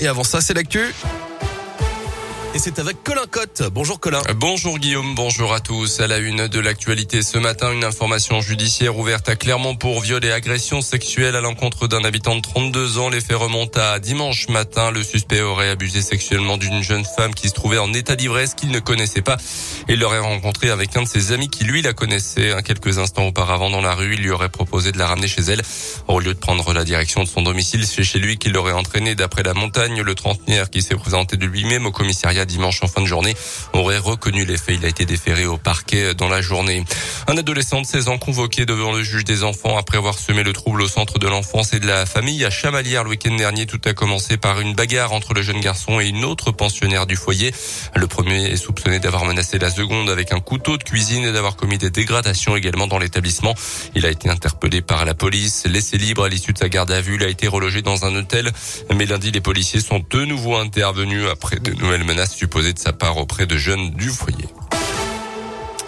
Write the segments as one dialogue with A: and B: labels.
A: Et avant ça, c'est l'actu. Et c'est avec Colin Cotte. Bonjour Colin.
B: Bonjour Guillaume, bonjour à tous. À la une de l'actualité ce matin, une information judiciaire ouverte à Clermont pour viol et agression sexuelle à l'encontre d'un habitant de 32 ans. Les faits remontent à dimanche matin. Le suspect aurait abusé sexuellement d'une jeune femme qui se trouvait en état d'ivresse qu'il ne connaissait pas. Il l'aurait rencontrée avec un de ses amis qui lui la connaissait. Quelques instants auparavant dans la rue, il lui aurait proposé de la ramener chez elle. Au lieu de prendre la direction de son domicile, c'est chez lui qu'il l'aurait entraîné d'après la montagne. Le trentenaire qui s'est présenté de lui-même au commissariat dimanche en fin de journée aurait reconnu les. Il a été déféré au parquet dans la journée. Un adolescent de 16 ans convoqué devant le juge des enfants après avoir semé le trouble au centre de l'enfance et de la famille à Chamalières le week-end dernier. Tout a commencé par une bagarre entre le jeune garçon et une autre pensionnaire du foyer. Le premier est soupçonné d'avoir menacé la seconde avec un couteau de cuisine et d'avoir commis des dégradations également dans l'établissement. Il a été interpellé par la police, laissé libre à l'issue de sa garde à vue. Il a été relogé dans un hôtel. Mais lundi, les policiers sont de nouveau intervenus après de nouvelles menaces supposée de sa part auprès de jeunes du foyer.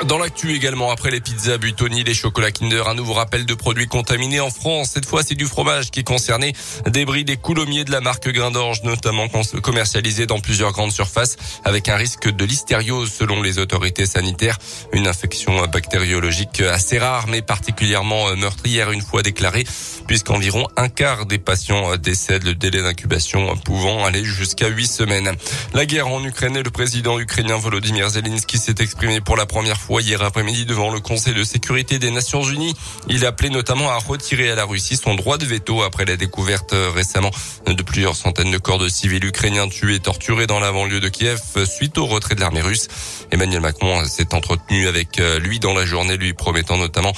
B: Dans l'actu également, après les pizzas Buitoni, les chocolats Kinder, un nouveau rappel de produits contaminés en France. Cette fois, c'est du fromage qui concerné. Débris des coulommiers de la marque Grain d'Orge, notamment commercialisés dans plusieurs grandes surfaces, avec un risque de listériose selon les autorités sanitaires. Une infection bactériologique assez rare, mais particulièrement meurtrière une fois déclarée, puisqu'environ un quart des patients décèdent, le délai d'incubation pouvant aller jusqu'à huit semaines. La guerre en Ukraine et le président ukrainien Volodymyr Zelensky s'est exprimé pour la première fois hier après-midi devant le Conseil de sécurité des Nations Unies. Il appelait notamment à retirer à la Russie son droit de veto après la découverte récemment de plusieurs centaines de corps de civils ukrainiens tués et torturés dans la banlieue de Kiev suite au retrait de l'armée russe. Emmanuel Macron s'est entretenu avec lui dans la journée, lui promettant notamment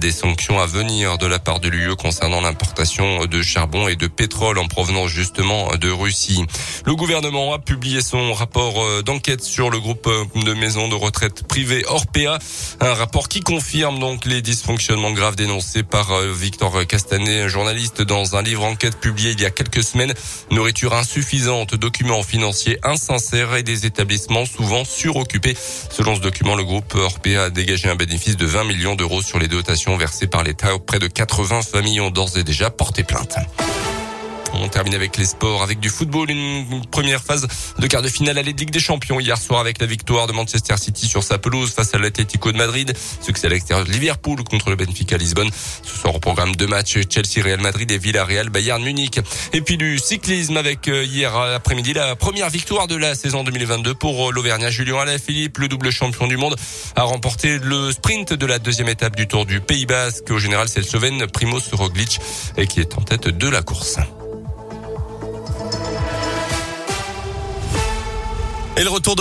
B: des sanctions à venir de la part de l'UE concernant l'importation de charbon et de pétrole en provenance justement de Russie. Le gouvernement a publié son rapport d'enquête sur le groupe de maisons de retraite privées hors un rapport qui confirme donc les dysfonctionnements graves dénoncés par euh, Victor Castanet, journaliste dans un livre enquête publié il y a quelques semaines. Nourriture insuffisante, documents financiers insincères et des établissements souvent suroccupés. Selon ce document, le groupe Orpea a dégagé un bénéfice de 20 millions d'euros sur les dotations versées par l'État. Près de 80 familles ont d'ores et déjà porté plainte. On termine avec les sports, avec du football, une première phase de quart de finale à la Ligue des Champions hier soir avec la victoire de Manchester City sur sa pelouse face à l'Atlético de Madrid. Succès à l'extérieur de Liverpool contre le Benfica Lisbonne. Ce soir au programme deux matchs Chelsea Real Madrid et Villarreal Bayern Munich. Et puis du cyclisme avec euh, hier après-midi la première victoire de la saison 2022 pour euh, l'Auvergnat Julien Alaphilippe, le double champion du monde, a remporté le sprint de la deuxième étape du Tour du Pays Basque. Au général, c'est le Slovène Primoz Roglic qui est en tête de la course.
A: Et le retour de